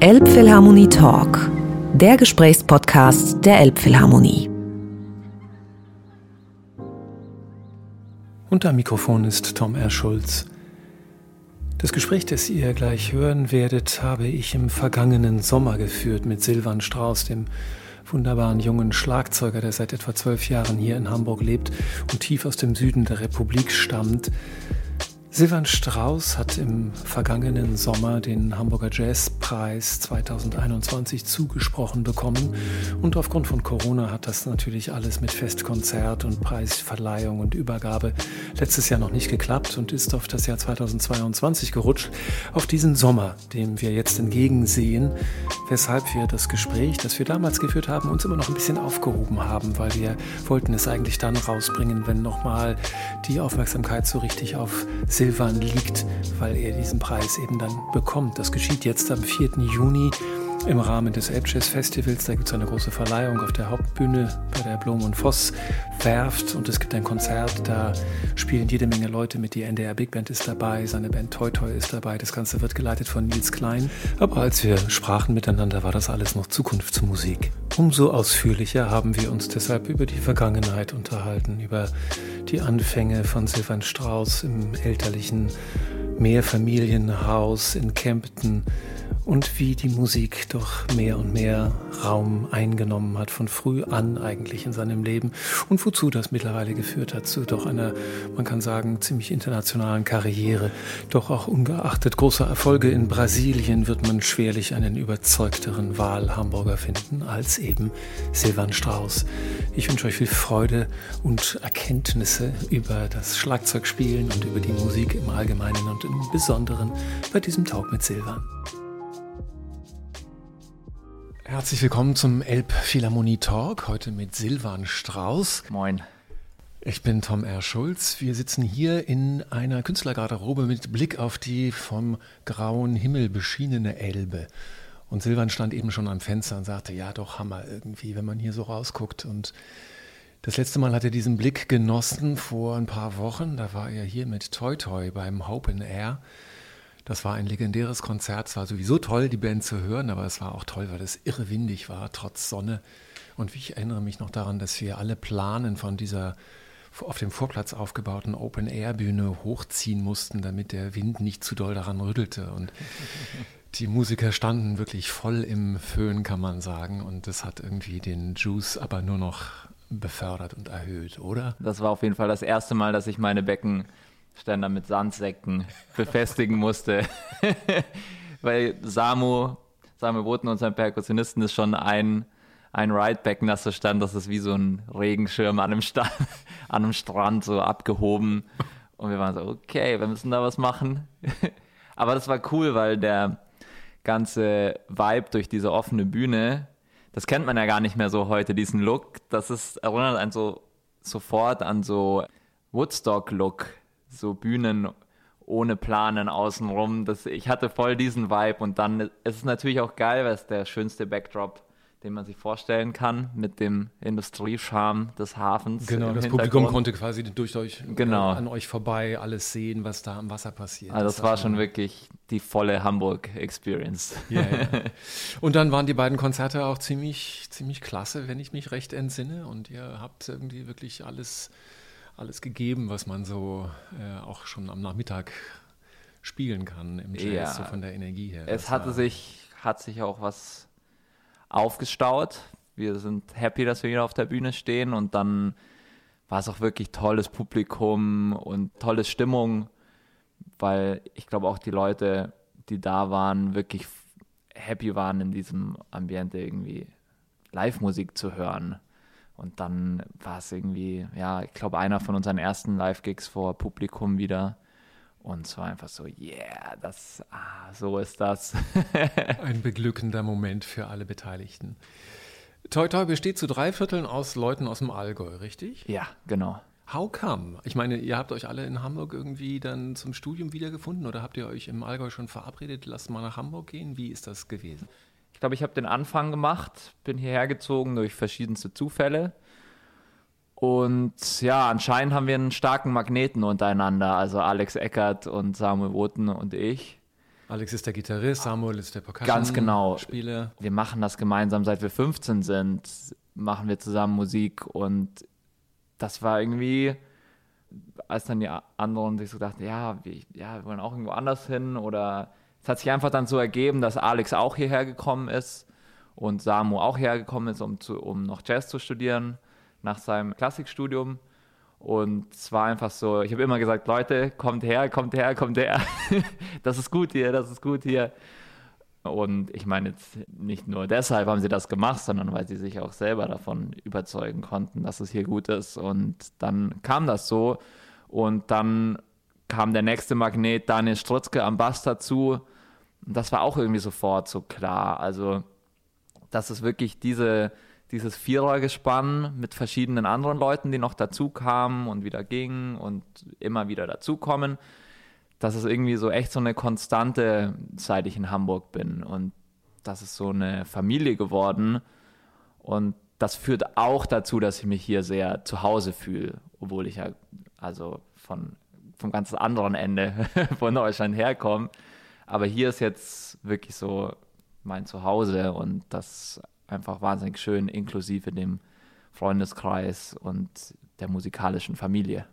Elbphilharmonie Talk, der Gesprächspodcast der Elbphilharmonie. Am Mikrofon ist Tom R. Schulz. Das Gespräch, das ihr gleich hören werdet, habe ich im vergangenen Sommer geführt mit Silvan Strauß, dem wunderbaren jungen Schlagzeuger, der seit etwa zwölf Jahren hier in Hamburg lebt und tief aus dem Süden der Republik stammt. Silvan Strauß hat im vergangenen Sommer den Hamburger Jazzpreis 2021 zugesprochen bekommen. Und aufgrund von Corona hat das natürlich alles mit Festkonzert und Preisverleihung und Übergabe letztes Jahr noch nicht geklappt und ist auf das Jahr 2022 gerutscht, auf diesen Sommer, dem wir jetzt entgegensehen, weshalb wir das Gespräch, das wir damals geführt haben, uns immer noch ein bisschen aufgehoben haben, weil wir wollten es eigentlich dann rausbringen, wenn nochmal die Aufmerksamkeit so richtig auf Silvan liegt, weil er diesen Preis eben dann bekommt. Das geschieht jetzt am 4. Juni im Rahmen des Elbjazz Festivals. Da gibt es eine große Verleihung auf der Hauptbühne bei der Blom und Voss Werft und es gibt ein Konzert, da spielen jede Menge Leute mit. Die NDR Big Band ist dabei, seine Band Toy Toy ist dabei. Das Ganze wird geleitet von Nils Klein. Aber als wir sprachen miteinander, war das alles noch Zukunftsmusik. Umso ausführlicher haben wir uns deshalb über die Vergangenheit unterhalten, über die Anfänge von Silvan Strauß im elterlichen Mehrfamilienhaus in Kempten und wie die Musik doch mehr und mehr Raum eingenommen hat, von früh an eigentlich in seinem Leben und wozu das mittlerweile geführt hat, zu doch einer, man kann sagen, ziemlich internationalen Karriere. Doch auch ungeachtet großer Erfolge in Brasilien wird man schwerlich einen überzeugteren Wahlhamburger finden als eben Silvan Strauß. Ich wünsche euch viel Freude und Erkenntnisse über das Schlagzeugspielen und über die Musik im Allgemeinen und im Besonderen bei diesem Talk mit Silvan. Herzlich willkommen zum Elbphilharmonie Talk, heute mit Silvan Strauß. Moin. Ich bin Tom R. Schulz. Wir sitzen hier in einer Künstlergarderobe mit Blick auf die vom grauen Himmel beschienene Elbe. Und Silvan stand eben schon am Fenster und sagte, ja doch, Hammer irgendwie, wenn man hier so rausguckt. Und das letzte Mal hat er diesen Blick genossen vor ein paar Wochen. Da war er hier mit Toy Toy beim Hope in Air. Das war ein legendäres Konzert. Es war sowieso toll, die Band zu hören, aber es war auch toll, weil es irre windig war, trotz Sonne. Und ich erinnere mich noch daran, dass wir alle Planen von dieser auf dem Vorplatz aufgebauten Open-Air-Bühne hochziehen mussten, damit der Wind nicht zu doll daran rüttelte. Und die Musiker standen wirklich voll im Föhn, kann man sagen. Und das hat irgendwie den Juice aber nur noch befördert und erhöht, oder? Das war auf jeden Fall das erste Mal, dass ich meine Becken Ständer mit Sandsäcken befestigen musste. Weil Samu, Samu Boten, unser Perkussionisten, ist schon ein, ein Rideback nasser Stand. Das ist wie so ein Regenschirm an einem, Stand, an einem Strand so abgehoben. Und wir waren so, okay, wir müssen da was machen. Aber das war cool, weil der ganze Vibe durch diese offene Bühne, das kennt man ja gar nicht mehr so heute, diesen Look. Das ist, erinnert einen so sofort an so Woodstock-Look so Bühnen ohne Planen außenrum. Das, ich hatte voll diesen Vibe und dann ist es natürlich auch geil, weil es der schönste Backdrop den man sich vorstellen kann, mit dem Industriescharm des Hafens. Genau, das Publikum konnte quasi durch euch genau. an euch vorbei alles sehen, was da am Wasser passiert. Also das, das war schon wirklich die volle Hamburg-Experience. Ja, ja. Und dann waren die beiden Konzerte auch ziemlich, ziemlich klasse, wenn ich mich recht entsinne. Und ihr habt irgendwie wirklich alles alles gegeben, was man so äh, auch schon am Nachmittag spielen kann im Jazz, ja, so von der Energie her. Es hatte sich, hat sich auch was aufgestaut. Wir sind happy, dass wir hier auf der Bühne stehen und dann war es auch wirklich tolles Publikum und tolle Stimmung, weil ich glaube auch die Leute, die da waren, wirklich happy waren in diesem Ambiente irgendwie Live-Musik zu hören. Und dann war es irgendwie, ja, ich glaube, einer von unseren ersten Live-Gigs vor Publikum wieder. Und es war einfach so, yeah, das, ah, so ist das. Ein beglückender Moment für alle Beteiligten. Toi Toi besteht zu drei Vierteln aus Leuten aus dem Allgäu, richtig? Ja, genau. How come? Ich meine, ihr habt euch alle in Hamburg irgendwie dann zum Studium wiedergefunden oder habt ihr euch im Allgäu schon verabredet, lasst mal nach Hamburg gehen? Wie ist das gewesen? Ich glaube, ich habe den Anfang gemacht, bin hierher gezogen durch verschiedenste Zufälle. Und ja, anscheinend haben wir einen starken Magneten untereinander, also Alex Eckert und Samuel Woten und ich. Alex ist der Gitarrist, Samuel ist der Percussion. Ganz genau. Spieler. Wir machen das gemeinsam, seit wir 15 sind, machen wir zusammen Musik und das war irgendwie, als dann die anderen sich so dachten, ja, wir, ja, wir wollen auch irgendwo anders hin oder es hat sich einfach dann so ergeben, dass Alex auch hierher gekommen ist und Samu auch hergekommen ist, um, zu, um noch Jazz zu studieren nach seinem Klassikstudium. Und es war einfach so, ich habe immer gesagt, Leute, kommt her, kommt her, kommt her. das ist gut hier, das ist gut hier. Und ich meine jetzt nicht nur deshalb haben sie das gemacht, sondern weil sie sich auch selber davon überzeugen konnten, dass es hier gut ist. Und dann kam das so. Und dann kam der nächste Magnet, Daniel Strutzke am Bass dazu. Und das war auch irgendwie sofort so klar. Also, dass es wirklich diese, dieses Vierergespann mit verschiedenen anderen Leuten, die noch dazu kamen und wieder gingen und immer wieder dazukommen, dass es irgendwie so echt so eine Konstante, seit ich in Hamburg bin. Und das ist so eine Familie geworden. Und das führt auch dazu, dass ich mich hier sehr zu Hause fühle, obwohl ich ja also von vom ganz anderen Ende von Deutschland herkomme. Aber hier ist jetzt wirklich so mein Zuhause und das einfach wahnsinnig schön, inklusive dem Freundeskreis und der musikalischen Familie.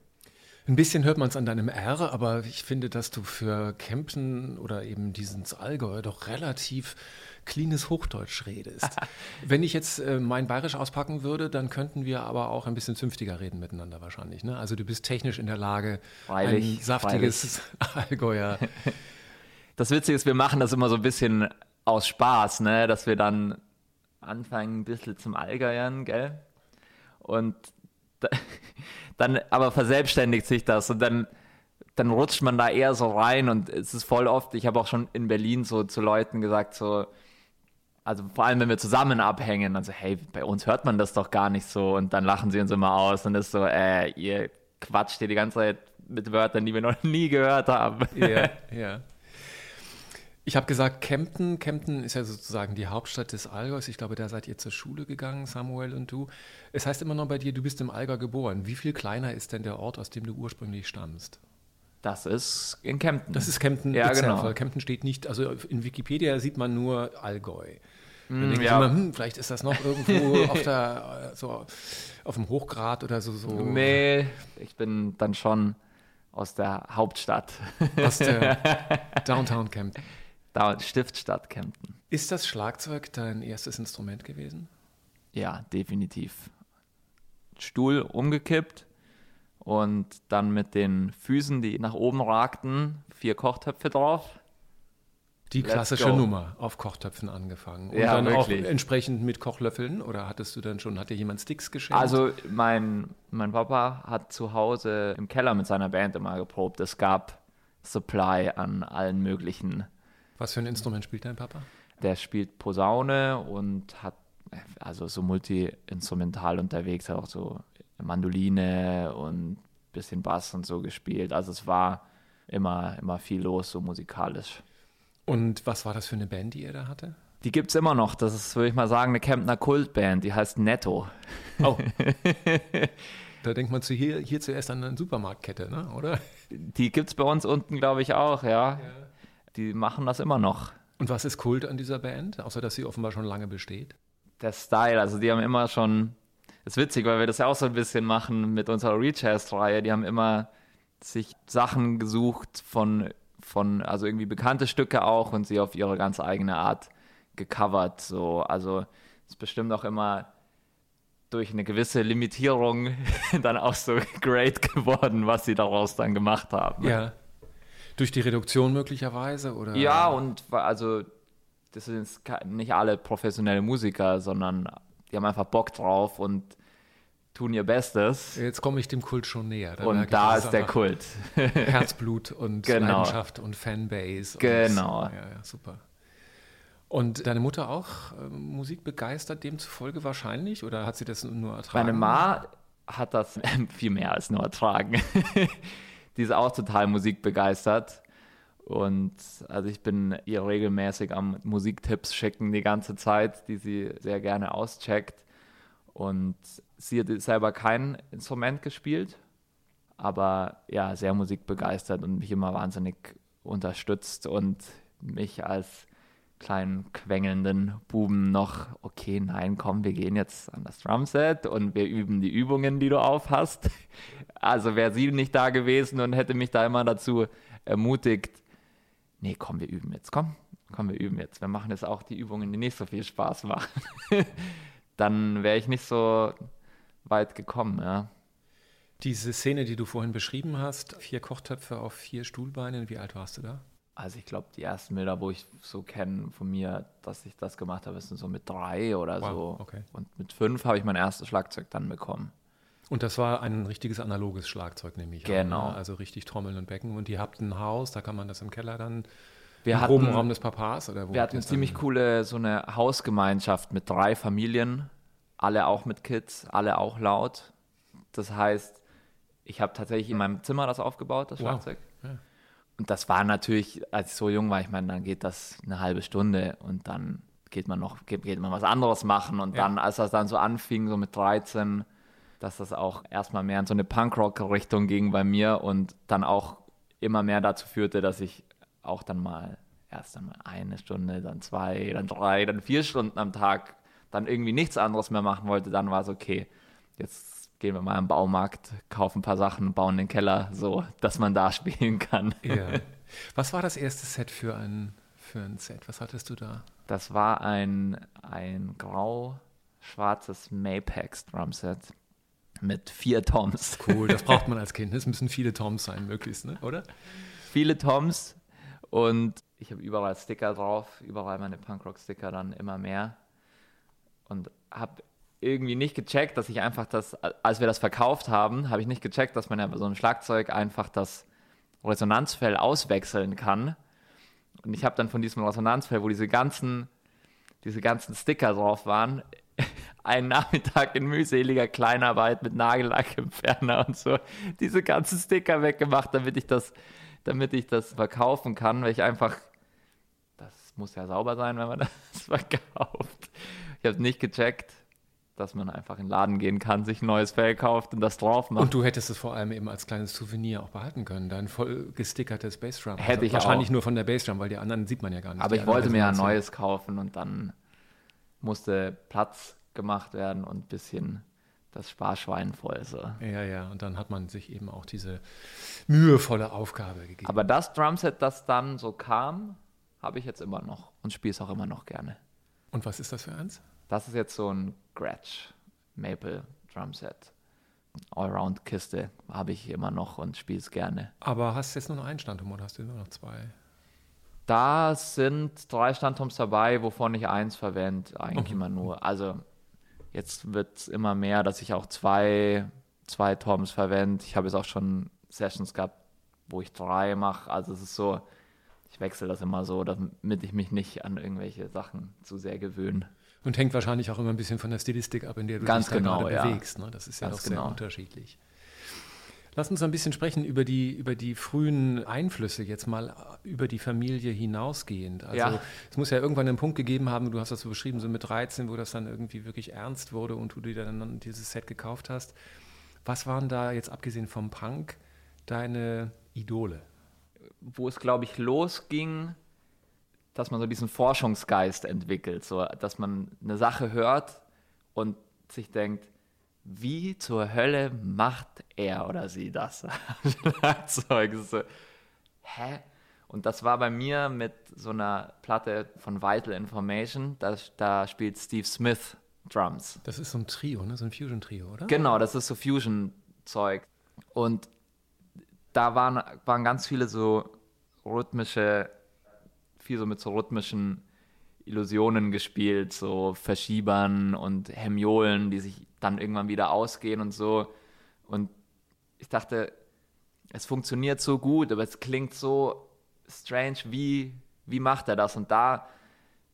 Ein bisschen hört man es an deinem R, aber ich finde, dass du für Kempten oder eben diesen Allgäu doch relativ cleanes Hochdeutsch redest. Wenn ich jetzt äh, mein Bayerisch auspacken würde, dann könnten wir aber auch ein bisschen zünftiger reden miteinander wahrscheinlich. Ne? Also du bist technisch in der Lage, freilich, ein saftiges Allgäuer. Das Witzige ist, wir machen das immer so ein bisschen aus Spaß, ne? dass wir dann anfangen, ein bisschen zum Allgäuern, gell? Und da, dann aber verselbstständigt sich das und dann, dann rutscht man da eher so rein und es ist voll oft, ich habe auch schon in Berlin so zu Leuten gesagt, so, also vor allem, wenn wir zusammen abhängen, dann so, hey, bei uns hört man das doch gar nicht so und dann lachen sie uns immer aus und ist so, äh, ihr quatscht hier die ganze Zeit mit Wörtern, die wir noch nie gehört haben. Ja, ja. Ich habe gesagt, Kempten. Kempten ist ja sozusagen die Hauptstadt des Allgäus. Ich glaube, da seid ihr zur Schule gegangen, Samuel und du. Es heißt immer noch bei dir, du bist im Allgäu geboren. Wie viel kleiner ist denn der Ort, aus dem du ursprünglich stammst? Das ist in Kempten. Das ist Kempten. Ja, genau. Kempten steht nicht, also in Wikipedia sieht man nur Allgäu. Dann Mm, denke ja. immer, hm, vielleicht ist das noch irgendwo auf, der, so auf dem Hochgrad oder so. so Nee, ich bin dann schon aus der Hauptstadt. Aus der Downtown Kempten. Da, Stiftstadt Kempten. Ist das Schlagzeug dein erstes Instrument gewesen? Ja, definitiv. Stuhl umgekippt und dann mit den Füßen, die nach oben ragten, vier Kochtöpfe drauf. Die Let's klassische go. Nummer auf Kochtöpfen angefangen. Und Ja, dann wirklich. auch entsprechend mit Kochlöffeln oder hattest du dann schon, hat dir jemand Sticks geschenkt? Also mein, mein Papa hat zu Hause im Keller mit seiner Band immer geprobt. Es gab Supply an allen möglichen. Was für ein Instrument spielt dein Papa? Der spielt Posaune und hat also so multi-instrumental unterwegs, hat auch so Mandoline und bisschen Bass und so gespielt. Also es war immer, immer viel los, so musikalisch. Und was war das für eine Band, die er da hatte? Die gibt es immer noch. Das ist, würde ich mal sagen, eine Kemptner Kultband. Die heißt Netto. Oh. da denkt man zu hier, hier zuerst an eine Supermarktkette, ne? oder? Die gibt es bei uns unten, glaube ich, auch, ja. Die machen das immer noch. Und was ist Kult an dieser Band, außer dass sie offenbar schon lange besteht? Der Style, also die haben immer schon, das ist witzig, weil wir das ja auch so ein bisschen machen mit unserer Rechast-Reihe. Die haben immer sich Sachen gesucht von, von, also irgendwie bekannte Stücke auch und sie auf ihre ganz eigene Art gecovert. So. Also es ist bestimmt auch immer durch eine gewisse Limitierung dann auch so great geworden, was sie daraus dann gemacht haben. Ja. Durch die Reduktion möglicherweise? Oder? Ja, und also das sind nicht alle professionelle Musiker, sondern die haben einfach Bock drauf und tun ihr Bestes. Jetzt komme ich dem Kult schon näher. merke Und da ist der Kult. Herzblut und Genau. Leidenschaft und Fanbase. Genau. Und, ja, ja, super. Und deine Mutter auch ähm, Musik begeistert, demzufolge wahrscheinlich? Oder hat sie das nur ertragen? Meine Ma hat das viel mehr als nur ertragen. Die ist auch total musikbegeistert. Und also ich bin ihr regelmäßig am Musiktipps schicken die ganze Zeit, die sie sehr gerne auscheckt. Und sie hat selber kein Instrument gespielt, aber ja, sehr musikbegeistert und mich immer wahnsinnig unterstützt. Und mich als kleinen quengelnden Buben noch, okay, nein, komm, wir gehen jetzt an das Drumset und wir üben die Übungen, die du aufhast. Also wäre sie nicht da gewesen und hätte mich da immer dazu ermutigt, nee, komm, wir üben jetzt, komm, komm, wir üben jetzt. Wir machen jetzt auch die Übungen, die nicht so viel Spaß machen. Dann wäre ich nicht so weit gekommen, ja. Diese Szene, die du vorhin beschrieben hast, vier Kochtöpfe auf vier Stuhlbeinen, wie alt warst du da? Also ich glaube, die ersten Bilder, wo ich so kenne von mir, dass ich das gemacht habe, sind so mit drei oder wow, so. Okay. Und mit fünf habe ich mein erstes Schlagzeug dann bekommen. Und das war ein richtiges analoges Schlagzeug, nämlich. Genau. An, ne? Also richtig Trommeln und Becken. Und ihr habt ein Haus, da kann man das im Keller dann. Wir im hatten, Raum des Papas oder wo? Wir hatten eine ziemlich coole so eine Hausgemeinschaft mit drei Familien, alle auch mit Kids, alle auch laut. Das heißt, ich habe tatsächlich in meinem Zimmer das aufgebaut, das Schlagzeug. Wow. Und das war natürlich, als ich so jung war, ich meine, dann geht das eine halbe Stunde und dann geht man noch, geht, geht man was anderes machen. Und ja. dann, als das dann so anfing, so mit 13, dass das auch erstmal mehr in so eine Punkrock-Richtung ging bei mir und dann auch immer mehr dazu führte, dass ich auch dann mal erst dann mal eine Stunde, dann zwei, dann drei, dann vier Stunden am Tag dann irgendwie nichts anderes mehr machen wollte, dann war es okay. Jetzt gehen wir mal im Baumarkt, kaufen ein paar Sachen, bauen den Keller so, dass man da spielen kann. Ja. Was war das erste Set für ein, für ein Set? Was hattest du da? Das war ein, ein grau-schwarzes Mapex Drumset mit vier Toms. Cool, das braucht man als Kind. Es müssen viele Toms sein, möglichst, ne? oder? Viele Toms und ich habe überall Sticker drauf, überall meine Punkrock-Sticker dann immer mehr und habe irgendwie nicht gecheckt, dass ich einfach das, als wir das verkauft haben, habe ich nicht gecheckt, dass man ja bei so einem Schlagzeug einfach das Resonanzfell auswechseln kann. Und ich habe dann von diesem Resonanzfell, wo diese ganzen, diese ganzen Sticker drauf waren, einen Nachmittag in mühseliger Kleinarbeit mit Nagellackentferner und so diese ganzen Sticker weggemacht, damit ich das, damit ich das verkaufen kann, weil ich einfach, das muss ja sauber sein, wenn man das verkauft. Ich habe nicht gecheckt, dass man einfach in den Laden gehen kann, sich ein neues Fell kauft und das drauf macht. Und du hättest es vor allem eben als kleines Souvenir auch behalten können, dein voll gestickertes Bassdrum. Hätte also ich Wahrscheinlich auch. nur von der Bassdrum, weil die anderen sieht man ja gar nicht. Aber ich wollte mir ja ein neues kaufen und dann musste Platz gemacht werden und ein bisschen das Sparschwein voll. So. Ja, ja, und dann hat man sich eben auch diese mühevolle Aufgabe gegeben. Aber das Drumset, das dann so kam, habe ich jetzt immer noch und spiele es auch immer noch gerne. Und was ist das für eins? Das ist jetzt so ein Gretsch Maple Drumset. Allround-Kiste habe ich immer noch und spiele es gerne. Aber hast du jetzt nur noch einen Standturm oder hast du nur noch zwei? Da sind drei Standturms dabei, wovon ich eins verwende, eigentlich mhm. immer nur. Also jetzt wird es immer mehr, dass ich auch zwei, zwei Toms verwende. Ich habe jetzt auch schon Sessions gehabt, wo ich drei mache. Also es ist so, ich wechsle das immer so, damit ich mich nicht an irgendwelche Sachen zu sehr gewöhne. Und hängt wahrscheinlich auch immer ein bisschen von der Stilistik ab, in der du Ganz dich genau, gerade ja. bewegst. Ne? Das ist ja Ganz doch sehr genau. unterschiedlich. Lass uns ein bisschen sprechen über die, über die frühen Einflüsse, jetzt mal über die Familie hinausgehend. Also Ja. es muss ja irgendwann einen Punkt gegeben haben, du hast das so beschrieben, so mit 13, wo das dann irgendwie wirklich ernst wurde und du dir dann dieses Set gekauft hast. Was waren da jetzt abgesehen vom Punk deine Idole? wo es, glaube ich, losging, dass man so diesen Forschungsgeist entwickelt, so dass man eine Sache hört und sich denkt, wie zur Hölle macht er oder sie das? Schlagzeug. So, hä? Und das war bei mir mit so einer Platte von Vital Information, da, da spielt Steve Smith Drums. Das ist so ein Trio, ne? so ein Fusion-Trio, oder? Genau, das ist so Fusion-Zeug. Und da waren, waren ganz viele so rhythmische, viel so mit so rhythmischen Illusionen gespielt, so Verschiebern und Hemiolen, die sich dann irgendwann wieder ausgehen und so. Und ich dachte, es funktioniert so gut, aber es klingt so strange, wie, wie macht er das? Und da,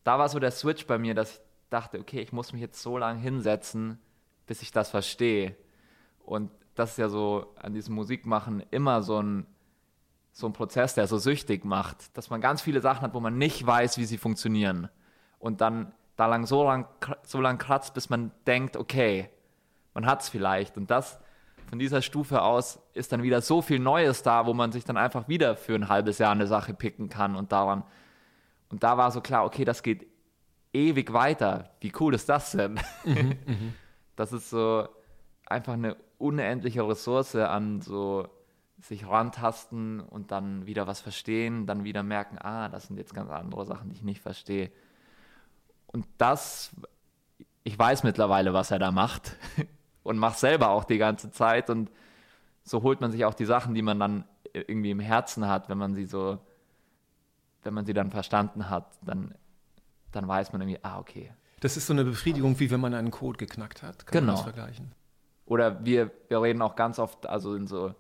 da war so der Switch bei mir, dass ich dachte, okay, ich muss mich jetzt so lange hinsetzen, bis ich das verstehe. Und das ist ja so an diesem Musikmachen immer so ein, so ein Prozess, der so süchtig macht, dass man ganz viele Sachen hat, wo man nicht weiß, wie sie funktionieren. Und dann da lang so lang, so lang kratzt, bis man denkt, okay, man hat es vielleicht. Und das von dieser Stufe aus ist dann wieder so viel Neues da, wo man sich dann einfach wieder für ein halbes Jahr eine Sache picken kann und daran Und da war so klar, okay, das geht ewig weiter. Wie cool ist das denn? Mhm, mhm. das ist so einfach eine unendliche Ressource an so sich rantasten und dann wieder was verstehen, dann wieder merken, ah, das sind jetzt ganz andere Sachen, die ich nicht verstehe. Und das, ich weiß mittlerweile, was er da macht und mache selber auch die ganze Zeit und so holt man sich auch die Sachen, die man dann irgendwie im Herzen hat, wenn man sie so, wenn man sie dann verstanden hat, dann, dann weiß man irgendwie, ah, okay. Das ist so eine Befriedigung, wie wenn man einen Code geknackt hat. Kann genau. man das vergleichen? Oder wir, wir reden auch ganz oft, also in so,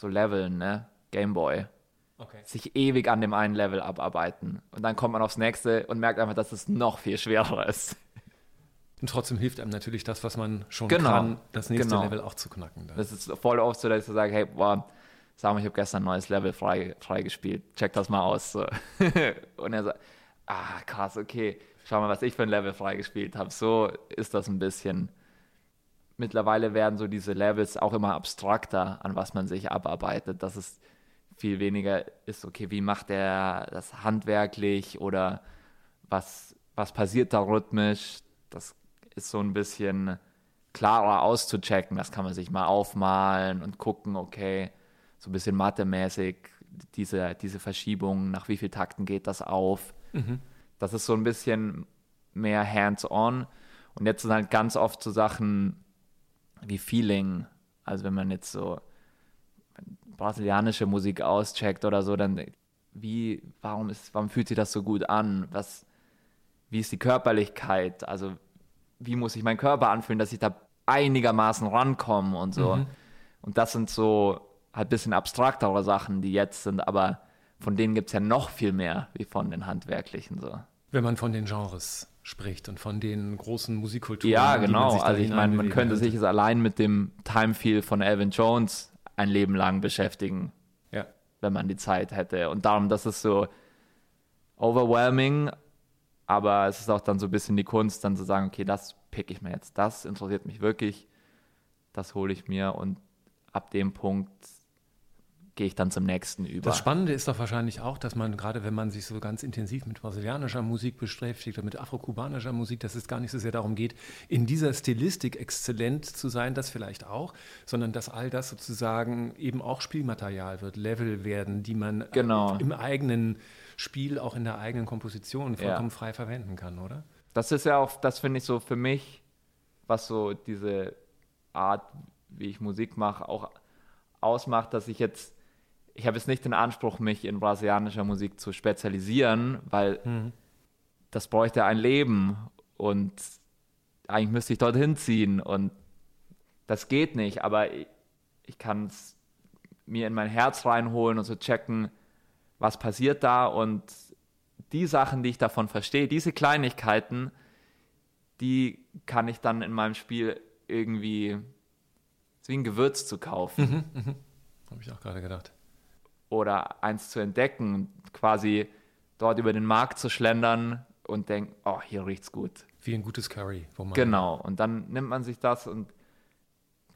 so Leveln, ne? Gameboy. Okay. Sich ewig an dem einen Level abarbeiten. Und dann kommt man aufs nächste und merkt einfach, dass es noch viel schwerer ist. Und trotzdem hilft einem natürlich das, was man schon genau. kann, das nächste genau. Level auch zu knacken. Dann. Das ist voll oft so, dass ich sage, hey, boah, sag mal, ich habe gestern ein neues Level frei, freigespielt, check das mal aus. So. und er sagt, ah, krass, okay, schau mal, was ich für ein Level freigespielt habe. So ist das ein bisschen. Mittlerweile werden so diese Levels auch immer abstrakter, an was man sich abarbeitet, dass es viel weniger ist, okay, wie macht er das handwerklich oder was, was passiert da rhythmisch. Das ist so ein bisschen klarer auszuchecken. Das kann man sich mal aufmalen und gucken, okay, so ein bisschen mathemäßig, diese, diese Verschiebung, nach wie vielen Takten geht das auf. Mhm. Das ist so ein bisschen mehr hands-on. Und jetzt sind halt ganz oft so Sachen wie Feeling. Also wenn man jetzt so brasilianische Musik auscheckt oder so, dann wie, warum ist, warum fühlt sich das so gut an? Was, wie ist die Körperlichkeit? Also wie muss sich mein Körper anfühlen, dass ich da einigermaßen rankomme und so. Mhm. Und das sind so halt ein bisschen abstraktere Sachen, die jetzt sind, aber von denen gibt es ja noch viel mehr wie von den handwerklichen so. Wenn man von den Genres spricht und von den großen Musikkulturen. Ja, genau. also ich meine, man könnte sich es allein mit dem Time Feel von Alvin Jones ein Leben lang beschäftigen, ja. wenn man die Zeit hätte. Und darum, das ist so overwhelming, aber es ist auch dann so ein bisschen die Kunst, dann zu sagen, okay, das pick ich mir jetzt, das interessiert mich wirklich, das hole ich mir und ab dem Punkt gehe ich dann zum nächsten über. Das Spannende ist doch wahrscheinlich auch, dass man gerade, wenn man sich so ganz intensiv mit brasilianischer Musik beschäftigt oder mit afrokubanischer Musik, dass es gar nicht so sehr darum geht, in dieser Stilistik exzellent zu sein, das vielleicht auch, sondern dass all das sozusagen eben auch Spielmaterial wird, Level werden, die man genau. im eigenen Spiel, auch in der eigenen Komposition vollkommen ja. frei verwenden kann, oder? Das ist ja auch, das finde ich so für mich, was so diese Art, wie ich Musik mache, auch ausmacht, dass ich jetzt ich habe jetzt nicht den Anspruch, mich in brasilianischer Musik zu spezialisieren, weil mhm. das bräuchte ein Leben und eigentlich müsste ich dorthin ziehen und das geht nicht, aber ich, ich kann es mir in mein Herz reinholen und so checken, was passiert da und die Sachen, die ich davon verstehe, diese Kleinigkeiten, die kann ich dann in meinem Spiel irgendwie wie ein Gewürz zu kaufen. Mhm, mh. Habe ich auch gerade gedacht oder eins zu entdecken, quasi dort über den Markt zu schlendern und denken, oh, hier riecht's gut. Wie ein gutes Curry. Genau, und dann nimmt man sich das und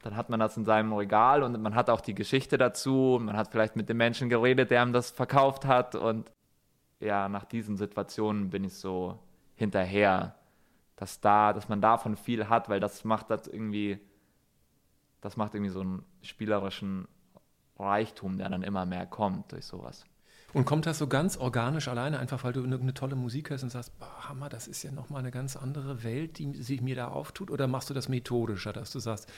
dann hat man das in seinem Regal und man hat auch die Geschichte dazu man hat vielleicht mit dem Menschen geredet, der ihm das verkauft hat und ja, nach diesen Situationen bin ich so hinterher, dass da, dass man davon viel hat, weil das macht das irgendwie, das macht irgendwie so einen spielerischen Reichtum, der dann immer mehr kommt durch sowas. Und kommt das so ganz organisch alleine, einfach weil du eine, tolle Musik hörst und sagst, boah, Hammer, das ist ja nochmal eine ganz andere Welt, die sich mir da auftut? Oder machst du das methodischer, dass du sagst,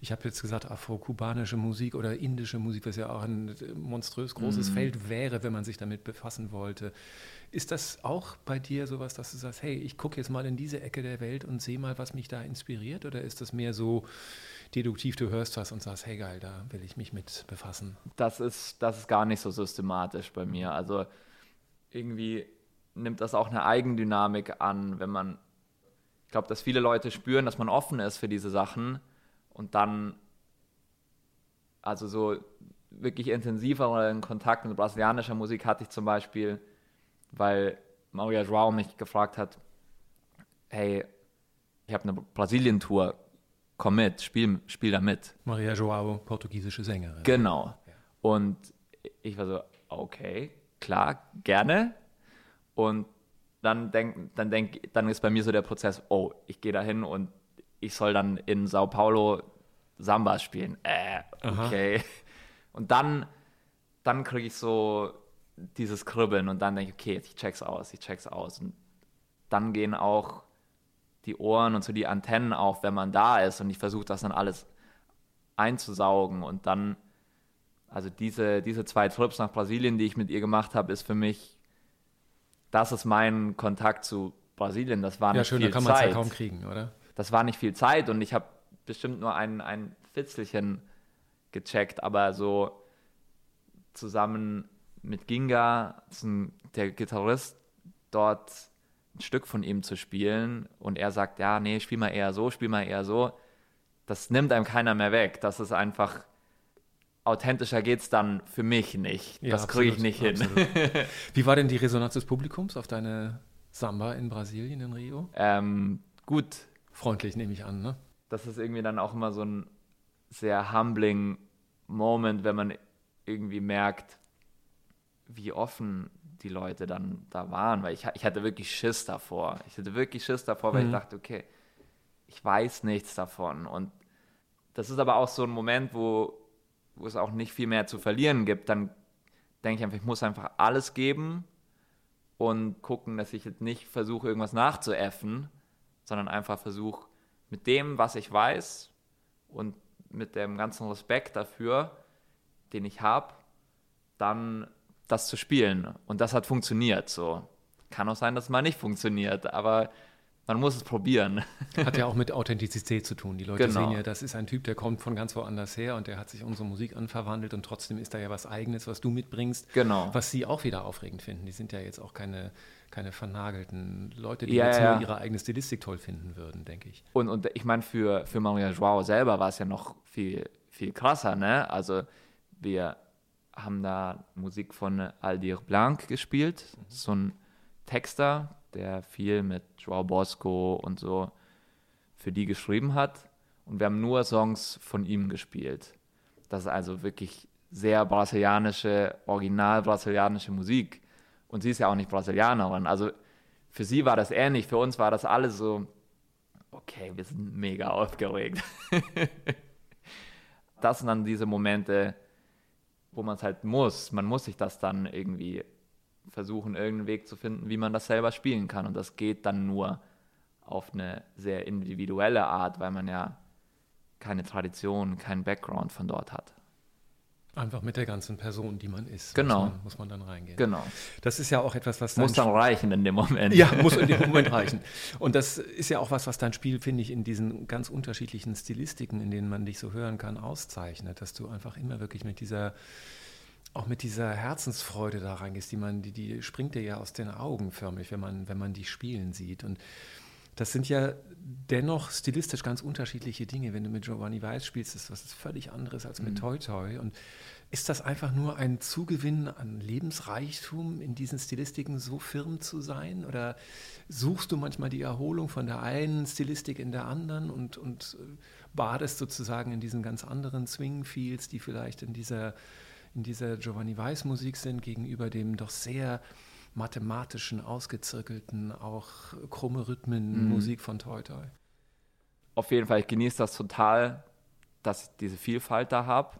ich habe jetzt gesagt, afro-kubanische Musik oder indische Musik, was ja auch ein monströs großes mhm. Feld wäre, wenn man sich damit befassen wollte. Ist das auch bei dir sowas, dass du sagst, hey, ich gucke jetzt mal in diese Ecke der Welt und sehe mal, was mich da inspiriert? Oder ist das mehr so deduktiv, du hörst was und sagst, hey geil, da will ich mich mit befassen? Das ist, das ist gar nicht so systematisch bei mir. Also irgendwie nimmt das auch eine Eigendynamik an, wenn man, ich glaube, dass viele Leute spüren, dass man offen ist für diese Sachen und dann, also so wirklich intensiveren Kontakt mit brasilianischer Musik hatte ich zum Beispiel weil Maria Joao mich gefragt hat, hey, ich habe eine Brasilien-Tour, komm mit, spiel, spiel da mit. Maria Joao, portugiesische Sängerin. Genau. Ja. Und ich war so, okay, klar, gerne. Und dann denk, dann denk, dann ist bei mir so der Prozess, oh, ich gehe da hin und ich soll dann in Sao Paulo Samba spielen. Äh, okay. Aha. Und dann, dann kriege ich so dieses Kribbeln und dann denke ich, okay, ich check's aus, ich check's aus. Und dann gehen auch die Ohren und so die Antennen auf, wenn man da ist und ich versuche das dann alles einzusaugen und dann, also diese, diese zwei Trips nach Brasilien, die ich mit ihr gemacht habe, ist für mich, das ist mein Kontakt zu Brasilien. Das war ja, nicht schön, viel da kann man es ja kaum kriegen, oder? Das war nicht viel Zeit und ich habe bestimmt nur ein, ein Fitzelchen gecheckt, aber so zusammen mit Ginga, der Gitarrist, dort ein Stück von ihm zu spielen und er sagt, ja, nee, spiel mal eher so, spiel mal eher so, das nimmt einem keiner mehr weg. Das ist einfach, authentischer geht es dann für mich nicht. Ja, das kriege ich nicht hin. Wie war denn die Resonanz des Publikums auf deine Samba in Brasilien, in Rio? Ähm, gut. Freundlich nehme ich an, ne? Das ist irgendwie dann auch immer so ein sehr humbling Moment, wenn man irgendwie merkt, wie offen die Leute dann da waren, weil ich, ich hatte wirklich Schiss davor. Ich hatte wirklich Schiss davor, weil mhm. ich dachte, okay, ich weiß nichts davon. Und das ist aber auch so ein Moment, wo, wo es auch nicht viel mehr zu verlieren gibt. Dann denke ich einfach, ich muss einfach alles geben und gucken, dass ich jetzt nicht versuche, irgendwas nachzuäffen, sondern einfach versuche, mit dem, was ich weiß und mit dem ganzen Respekt dafür, den ich habe, dann das zu spielen. Und das hat funktioniert. So kann auch sein, dass es mal nicht funktioniert, aber man muss es probieren. Hat ja auch mit Authentizität zu tun. Die Leute genau. sehen ja, das ist ein Typ, der kommt von ganz woanders her und der hat sich unsere Musik anverwandelt und trotzdem ist da ja was Eigenes, was du mitbringst, genau. was sie auch wieder aufregend finden. Die sind ja jetzt auch keine, keine vernagelten Leute, die ja, jetzt ja. nur ihre eigene Stilistik toll finden würden, denke ich. Und, und ich meine, für, für Maria Joao selber war es ja noch viel, viel krasser. Ne? Also wir haben da Musik von Aldir Blanc gespielt, mhm. so ein Texter, der viel mit Joao Bosco und so für die geschrieben hat. Und wir haben nur Songs von ihm gespielt. Das ist also wirklich sehr brasilianische, original brasilianische Musik. Und sie ist ja auch nicht Brasilianerin. Also für sie war das ähnlich. Für uns war das alles so, okay, wir sind mega aufgeregt. das sind dann diese Momente, wo man es halt muss. Man muss sich das dann irgendwie versuchen, irgendeinen Weg zu finden, wie man das selber spielen kann. Und das geht dann nur auf eine sehr individuelle Art, weil man ja keine Tradition, keinen Background von dort hat. Einfach mit der ganzen Person, die man ist. Genau. Muss man, muss man, dann reingehen. Genau. Das ist ja auch etwas, was. Muss dann reichen in dem Moment. Ja, muss in dem Moment reichen. Und das ist ja auch was, was dein Spiel, finde ich, in diesen ganz unterschiedlichen Stilistiken, in denen man dich so hören kann, auszeichnet. Dass du einfach immer wirklich mit dieser auch mit dieser Herzensfreude da reingehst, die man, die, die springt dir ja aus den Augen förmlich, wenn man, wenn man die spielen sieht. Und das sind ja dennoch stilistisch ganz unterschiedliche Dinge. Wenn du mit Giovanni Weiß spielst, ist das was völlig anderes als mit mhm. Toi Toi. Und ist das einfach nur ein Zugewinn an Lebensreichtum, in diesen Stilistiken so firm zu sein? Oder suchst du manchmal die Erholung von der einen Stilistik in der anderen und, und äh, badest sozusagen in diesen ganz anderen Swing-Feels, die vielleicht in dieser in dieser Giovanni Weiß Musik sind, gegenüber dem doch sehr mathematischen, ausgezirkelten, auch krumme Rhythmen mhm. Musik von Toy Toy. Auf jeden Fall, ich genieße das total, dass ich diese Vielfalt da habe.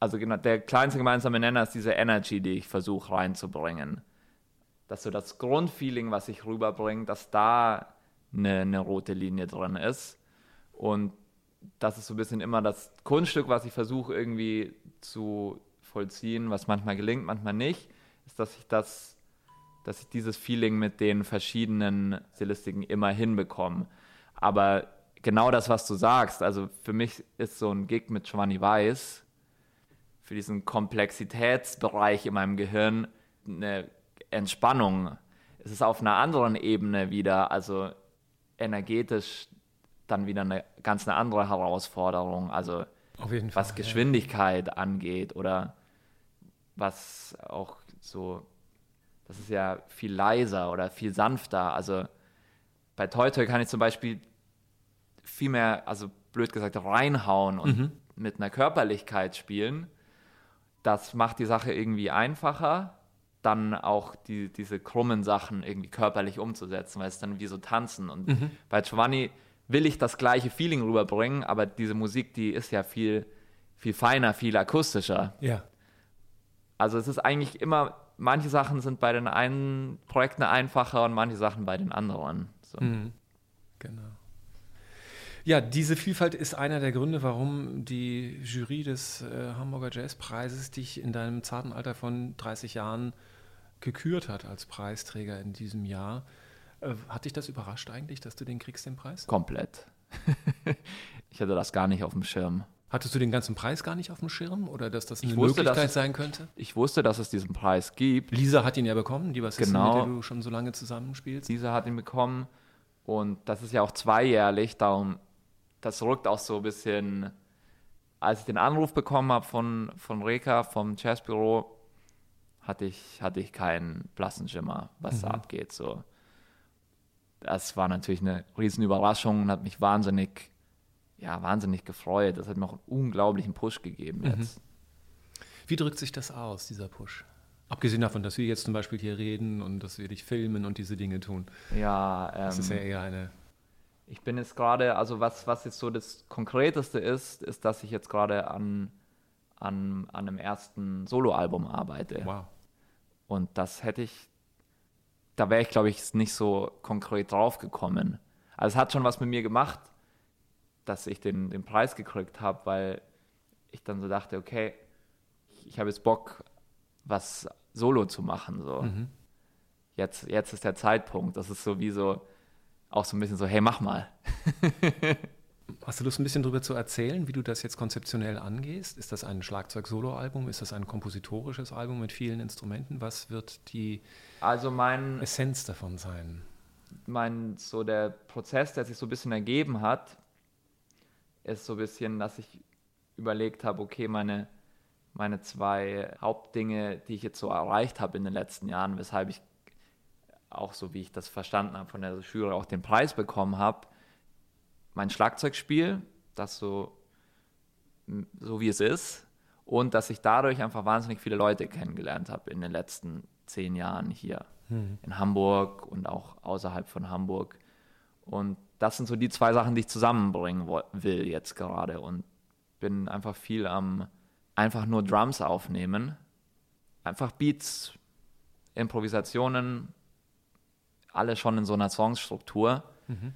Also genau, der kleinste gemeinsame Nenner ist diese Energy, die ich versuche reinzubringen. Dass so das Grundfeeling, was ich rüberbringe, dass da eine, eine rote Linie drin ist. Und das ist so ein bisschen immer das Kunststück, was ich versuche irgendwie zu vollziehen, was manchmal gelingt, manchmal nicht, ist, dass ich das, dass ich dieses Feeling mit den verschiedenen Stilistiken immer hinbekomme. Aber genau das, was du sagst, also für mich ist so ein Gig mit Giovanni Weiß für diesen Komplexitätsbereich in meinem Gehirn eine Entspannung. Es ist auf einer anderen Ebene wieder, also energetisch dann wieder eine ganz eine andere Herausforderung. Also was Geschwindigkeit ja. angeht oder was auch so, das ist ja viel leiser oder viel sanfter. Also bei Toy Toy kann ich zum Beispiel viel mehr, also blöd gesagt, reinhauen und mhm. mit einer Körperlichkeit spielen. Das macht die Sache irgendwie einfacher. dann auch die, diese krummen Sachen irgendwie körperlich umzusetzen, weil es dann wie so tanzen. Und mhm. bei Giovanni will ich das gleiche Feeling rüberbringen, aber diese Musik, die ist ja viel, viel feiner, viel akustischer. Ja. Also es ist eigentlich immer, manche Sachen sind bei den einen Projekten einfacher und manche Sachen bei den anderen. So. Mhm. Genau. Ja, diese Vielfalt ist einer der Gründe, warum die Jury des äh, Hamburger Jazzpreises dich in deinem zarten Alter von 30 Jahren gekürt hat als Preisträger in diesem Jahr. Äh, hat dich das überrascht eigentlich, dass du den kriegst, den Preis? Komplett. ich hatte das gar nicht auf dem Schirm. Hattest du den ganzen Preis gar nicht auf dem Schirm oder dass das eine wusste, Möglichkeit es, sein könnte? Ich wusste, dass es diesen Preis gibt. Lisa hat ihn ja bekommen, die was genau. mit der du schon so lange zusammenspielst. Lisa hat ihn bekommen und das ist ja auch zweijährlich, darum das rückt auch so ein bisschen, als ich den Anruf bekommen habe von, von Reka, vom Jazzbüro, hatte ich, hatte ich keinen blassen Schimmer, was mhm. da abgeht. So. Das war natürlich eine riesen Überraschung und hat mich wahnsinnig, ja, wahnsinnig gefreut. Das hat mir auch einen unglaublichen Push gegeben mhm. jetzt. Wie drückt sich das aus, dieser Push? Abgesehen davon, dass wir jetzt zum Beispiel hier reden und dass wir dich filmen und diese Dinge tun. Ja, ähm, das ist ja eher eine ich bin jetzt gerade, also was, was jetzt so das Konkreteste ist, ist, dass ich jetzt gerade an, an, an einem ersten Soloalbum arbeite. Wow. Und das hätte ich, da wäre ich, glaube ich, nicht so konkret drauf gekommen. Also es hat schon was mit mir gemacht, dass ich den, den Preis gekriegt habe, weil ich dann so dachte, okay, ich, ich habe jetzt Bock, was Solo zu machen. So. Mhm. Jetzt, jetzt ist der Zeitpunkt. Das ist so wie so, auch so ein bisschen so, hey, mach mal. Hast du Lust, ein bisschen darüber zu erzählen, wie du das jetzt konzeptionell angehst? Ist das ein Schlagzeug-Solo-Album? Ist das ein kompositorisches Album mit vielen Instrumenten? Was wird die also mein, Essenz davon sein? Mein, so der Prozess, der sich so ein bisschen ergeben hat, ist so ein bisschen, dass ich überlegt habe, okay, meine, meine zwei Hauptdinge, die ich jetzt so erreicht habe in den letzten Jahren, weshalb ich auch so wie ich das verstanden habe von der Jury, auch den Preis bekommen habe, mein Schlagzeugspiel, das so, so wie es ist, und dass ich dadurch einfach wahnsinnig viele Leute kennengelernt habe in den letzten zehn Jahren hier hm. in Hamburg und auch außerhalb von Hamburg. Und das sind so die zwei Sachen, die ich zusammenbringen will jetzt gerade und bin einfach viel am einfach nur Drums aufnehmen, einfach Beats, Improvisationen, alle schon in so einer Songstruktur. Mhm.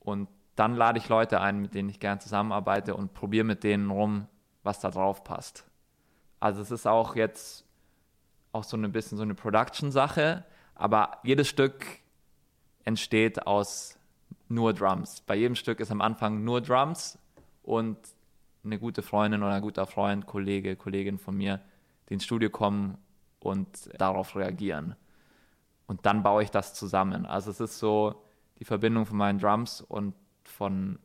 Und dann lade ich Leute ein, mit denen ich gerne zusammenarbeite und probiere mit denen rum, was da drauf passt. Also es ist auch jetzt auch so ein bisschen so eine Production-Sache, aber jedes Stück entsteht aus nur Drums. Bei jedem Stück ist am Anfang nur Drums und eine gute Freundin oder ein guter Freund, Kollege, Kollegin von mir, die ins Studio kommen und darauf reagieren und dann baue ich das zusammen. Also es ist so die Verbindung von meinen Drums und von,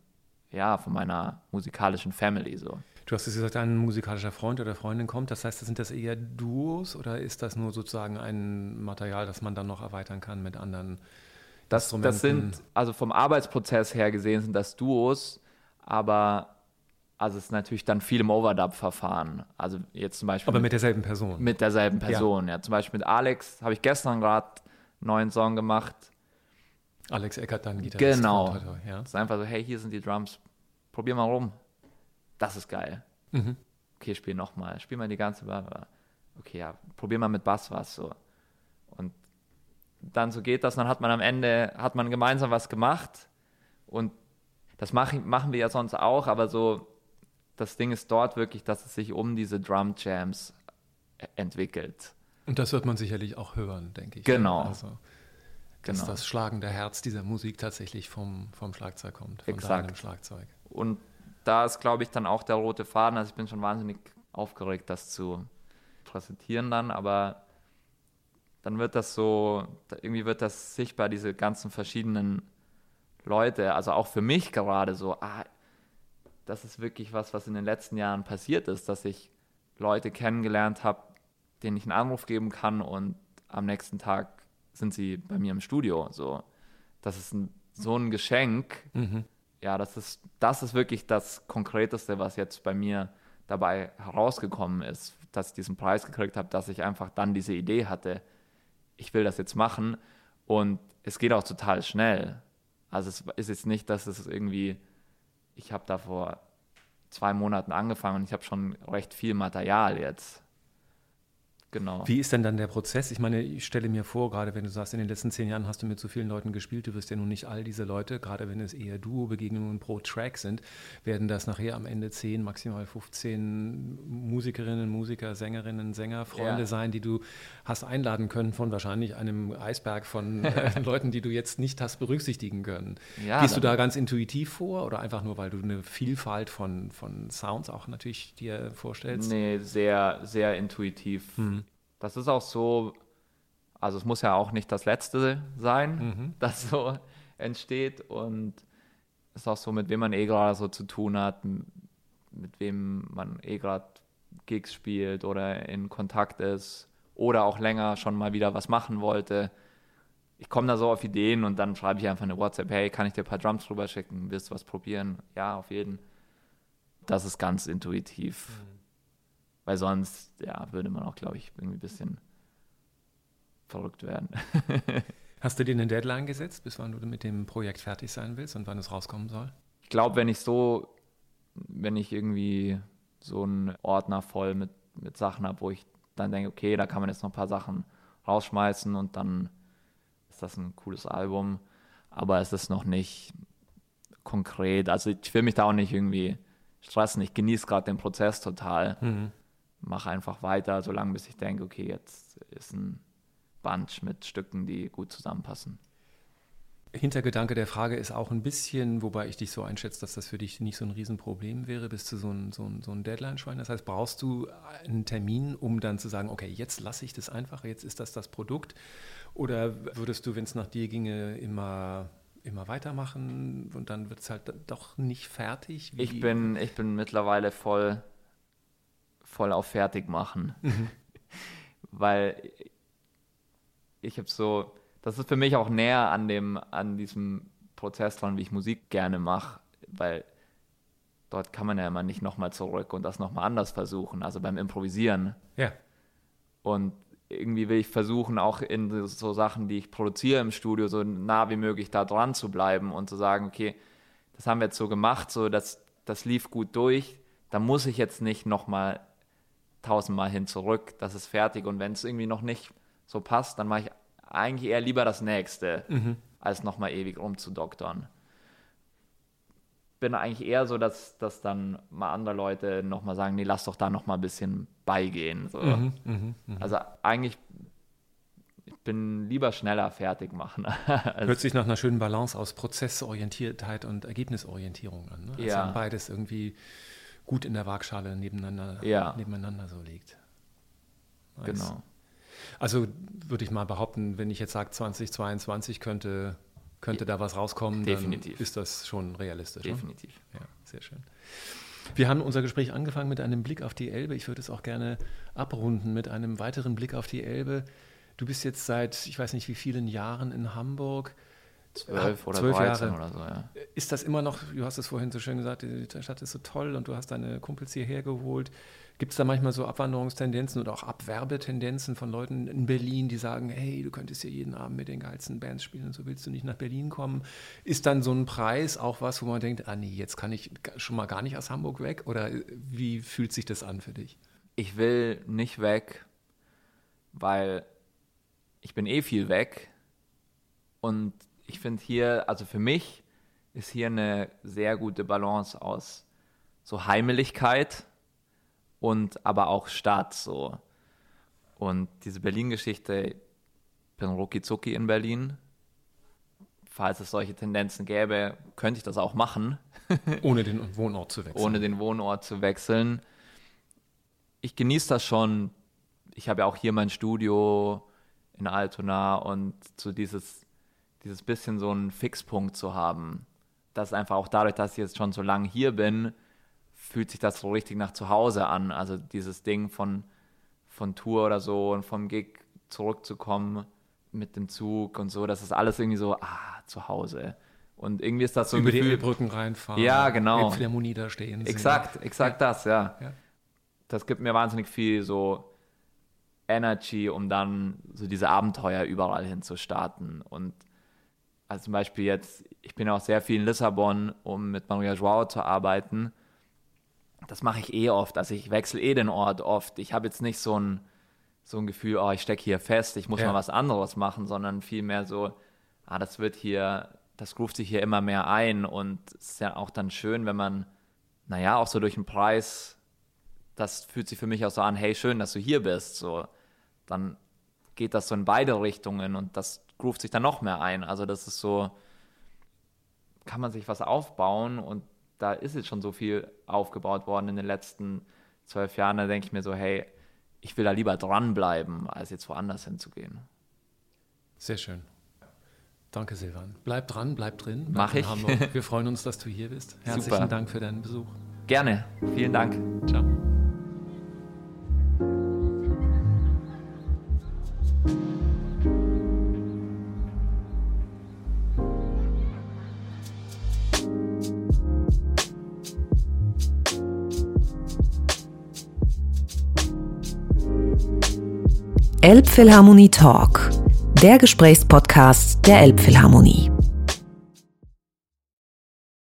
ja, von meiner musikalischen Family so. Du hast gesagt, ein musikalischer Freund oder Freundin kommt. Das heißt, sind das eher Duos oder ist das nur sozusagen ein Material, das man dann noch erweitern kann mit anderen das? Das sind, also vom Arbeitsprozess her gesehen sind das Duos, aber also es ist natürlich dann viel im Overdub-Verfahren. Also jetzt zum Beispiel. Aber mit, derselben Person. Mit derselben Person, ja. ja. Zum Beispiel mit Alex habe ich gestern gerade neuen Song gemacht. Alex Eckert dann Gitarrist. Genau. Ja. Es ist einfach so, hey, hier sind die Drums, probier mal rum. Das ist geil. Mhm. Okay, spiel nochmal, spiel mal die ganze Bar. Okay, ja, probier mal mit Bass was so. Und dann so geht das, dann hat man am Ende, hat man gemeinsam was gemacht und das machen, machen wir ja sonst auch, aber so, das Ding ist dort wirklich, dass es sich um diese Drum Jams entwickelt. Und das wird man sicherlich auch hören, denke ich. Genau. Also, dass genau. das schlagende Herz dieser Musik tatsächlich vom, vom Schlagzeug kommt, von Exakt. deinem Schlagzeug. Und da ist, glaube ich, dann auch der rote Faden. Also ich bin schon wahnsinnig aufgeregt, das zu präsentieren dann, aber dann wird das so, irgendwie wird das sichtbar, diese ganzen verschiedenen Leute, also auch für mich gerade so, ah, das ist wirklich was, was in den letzten Jahren passiert ist, dass ich Leute kennengelernt habe, denen ich einen Anruf geben kann und am nächsten Tag sind sie bei mir im Studio. So, das ist ein, so ein Geschenk. Mhm. Ja, das ist, das ist wirklich das Konkreteste, was jetzt bei mir dabei herausgekommen ist, dass ich diesen Preis gekriegt habe, dass ich einfach dann diese Idee hatte, ich will das jetzt machen. Und es geht auch total schnell. Also es ist jetzt nicht, dass es irgendwie, ich habe da vor zwei Monaten angefangen und ich habe schon recht viel Material jetzt. Genau. Wie ist denn dann der Prozess? Ich meine, ich stelle mir vor, gerade wenn du sagst, in den letzten zehn Jahren hast du mit so vielen Leuten gespielt, du wirst ja nun nicht all diese Leute, gerade wenn es eher Duo-Begegnungen pro Track sind, werden das nachher am Ende zehn, maximal 15 Musikerinnen, Musiker, Sängerinnen, Sänger, Freunde ja. sein, die du hast einladen können von wahrscheinlich einem Eisberg von äh, Leuten, die du jetzt nicht hast berücksichtigen können. Ja, Gehst du da ganz intuitiv vor oder einfach nur, weil du eine Vielfalt von, von Sounds auch natürlich dir vorstellst? Nee, sehr, sehr intuitiv. Hm das ist auch so, also es muss ja auch nicht das Letzte sein, mhm. das so entsteht und es ist auch so, mit wem man eh gerade so zu tun hat, mit wem man eh gerade Gigs spielt oder in Kontakt ist oder auch länger schon mal wieder was machen wollte. Ich komme da so auf Ideen und dann schreibe ich einfach eine WhatsApp, hey, kann ich dir ein paar Drums drüber schicken? Willst du was probieren? Ja, auf jeden. Das ist ganz intuitiv. Mhm. Weil sonst, ja, würde man auch, glaube ich, irgendwie ein bisschen verrückt werden. Hast du dir eine Deadline gesetzt, bis wann du mit dem Projekt fertig sein willst und wann es rauskommen soll? Ich glaube, wenn ich so, wenn ich irgendwie so einen Ordner voll mit, mit Sachen habe, wo ich dann denke, okay, da kann man jetzt noch ein paar Sachen rausschmeißen und dann ist das ein cooles Album. Aber es ist noch nicht konkret. Also ich will mich da auch nicht irgendwie stressen. Ich genieße gerade den Prozess total. Mhm mache einfach weiter, solange bis ich denke, okay, jetzt ist ein Bunch mit Stücken, die gut zusammenpassen. Hintergedanke der Frage ist auch ein bisschen, wobei ich dich so einschätze, dass das für dich nicht so ein Riesenproblem wäre, bist du so ein, so ein, so ein Deadline-Schwein. Das heißt, brauchst du einen Termin, um dann zu sagen, okay, jetzt lasse ich das einfach, jetzt ist das das Produkt? Oder würdest du, wenn es nach dir ginge, immer, immer weitermachen und dann wird es halt doch nicht fertig? ich, bin, ich bin mittlerweile voll voll auf fertig machen. Mhm. Weil ich habe so, das ist für mich auch näher an dem, an diesem Prozess dran, wie ich Musik gerne mache, weil dort kann man ja immer nicht nochmal zurück und das nochmal anders versuchen, also beim Improvisieren. Ja. Und irgendwie will ich versuchen, auch in so Sachen, die ich produziere im Studio, so nah wie möglich da dran zu bleiben und zu sagen, okay, das haben wir jetzt so gemacht, so das, das lief gut durch, da muss ich jetzt nicht nochmal tausendmal hin zurück, das ist fertig. Und wenn es irgendwie noch nicht so passt, dann mache ich eigentlich eher lieber das nächste, mhm. als nochmal ewig rumzudoktern. Bin eigentlich eher so, dass, dass dann mal andere Leute nochmal sagen, nee, lass doch da nochmal ein bisschen beigehen. So. Mhm, mh, mh. Also eigentlich ich bin lieber schneller fertig machen. Hört sich nach einer schönen Balance aus Prozessorientiertheit und Ergebnisorientierung an. Ne? Also ja. beides irgendwie gut in der Waagschale nebeneinander, ja. nebeneinander so liegt. Nice. Genau. Also würde ich mal behaupten, wenn ich jetzt sage, 2022 könnte, könnte da was rauskommen, Definitiv. dann ist das schon realistisch. Ne? Definitiv. Ne? Ja, sehr schön. Wir haben unser Gespräch angefangen mit einem Blick auf die Elbe. Ich würde es auch gerne abrunden mit einem weiteren Blick auf die Elbe. Du bist jetzt seit, ich weiß nicht wie vielen Jahren in Hamburg. Zwölf oder zwölf Jahre. oder so, ja. Ist das immer noch, du hast es vorhin so schön gesagt, die Stadt ist so toll und du hast deine Kumpels hierher geholt. Gibt es da manchmal so Abwanderungstendenzen oder auch Abwerbetendenzen von Leuten in Berlin, die sagen, hey, du könntest hier jeden Abend mit den geilsten Bands spielen und so willst du nicht nach Berlin kommen? Ist dann so ein Preis auch was, wo man denkt, ah nee, jetzt kann ich schon mal gar nicht aus Hamburg weg? Oder wie fühlt sich das an für dich? Ich will nicht weg, weil ich bin eh viel weg und ich finde hier, also für mich ist hier eine sehr gute Balance aus so Heimeligkeit und aber auch Stadt so. Und diese Berlin-Geschichte, ich bin rucki in Berlin. Falls es solche Tendenzen gäbe, könnte ich das auch machen. Ohne den Wohnort zu wechseln. Ohne den Wohnort zu wechseln. Ich genieße das schon. Ich habe ja auch hier mein Studio in Altona und so dieses dieses bisschen so einen Fixpunkt zu haben. Das einfach auch dadurch, dass ich jetzt schon so lange hier bin, fühlt sich das so richtig nach zu Hause an. Also dieses Ding von, von Tour oder so und vom Gig zurückzukommen mit dem Zug und so, das ist alles irgendwie so, ah, zu Hause. Und irgendwie ist das so Über Gefühl, die Brücken reinfahren. Ja, genau. Philharmonie da stehen. Exakt, exakt ja. das, ja. ja. Das gibt mir wahnsinnig viel so Energy, um dann so diese Abenteuer überall hin zu starten. Und also zum Beispiel jetzt, ich bin auch sehr viel in Lissabon, um mit Maria Joao zu arbeiten. Das mache ich eh oft. Also ich wechsle eh den Ort oft. Ich habe jetzt nicht so ein, so ein Gefühl, oh, ich stecke hier fest, ich muss ja. mal was anderes machen, sondern vielmehr so, ah, das wird hier, das ruft sich hier immer mehr ein. Und es ist ja auch dann schön, wenn man, naja, auch so durch den Preis, das fühlt sich für mich auch so an, hey, schön, dass du hier bist. So, dann geht das so in beide Richtungen und das groovt sich dann noch mehr ein. Also das ist so, kann man sich was aufbauen und da ist jetzt schon so viel aufgebaut worden in den letzten zwölf Jahren. Da denke ich mir so, hey, ich will da lieber dranbleiben, als jetzt woanders hinzugehen. Sehr schön. Danke, Silvan. Bleib dran, bleib drin. Bleib Mach ich. Hamburg. Wir freuen uns, dass du hier bist. Herzlichen Super. Dank für deinen Besuch. Gerne. Vielen Dank. Ciao. Elbphilharmonie Talk, der Gesprächspodcast der Elbphilharmonie.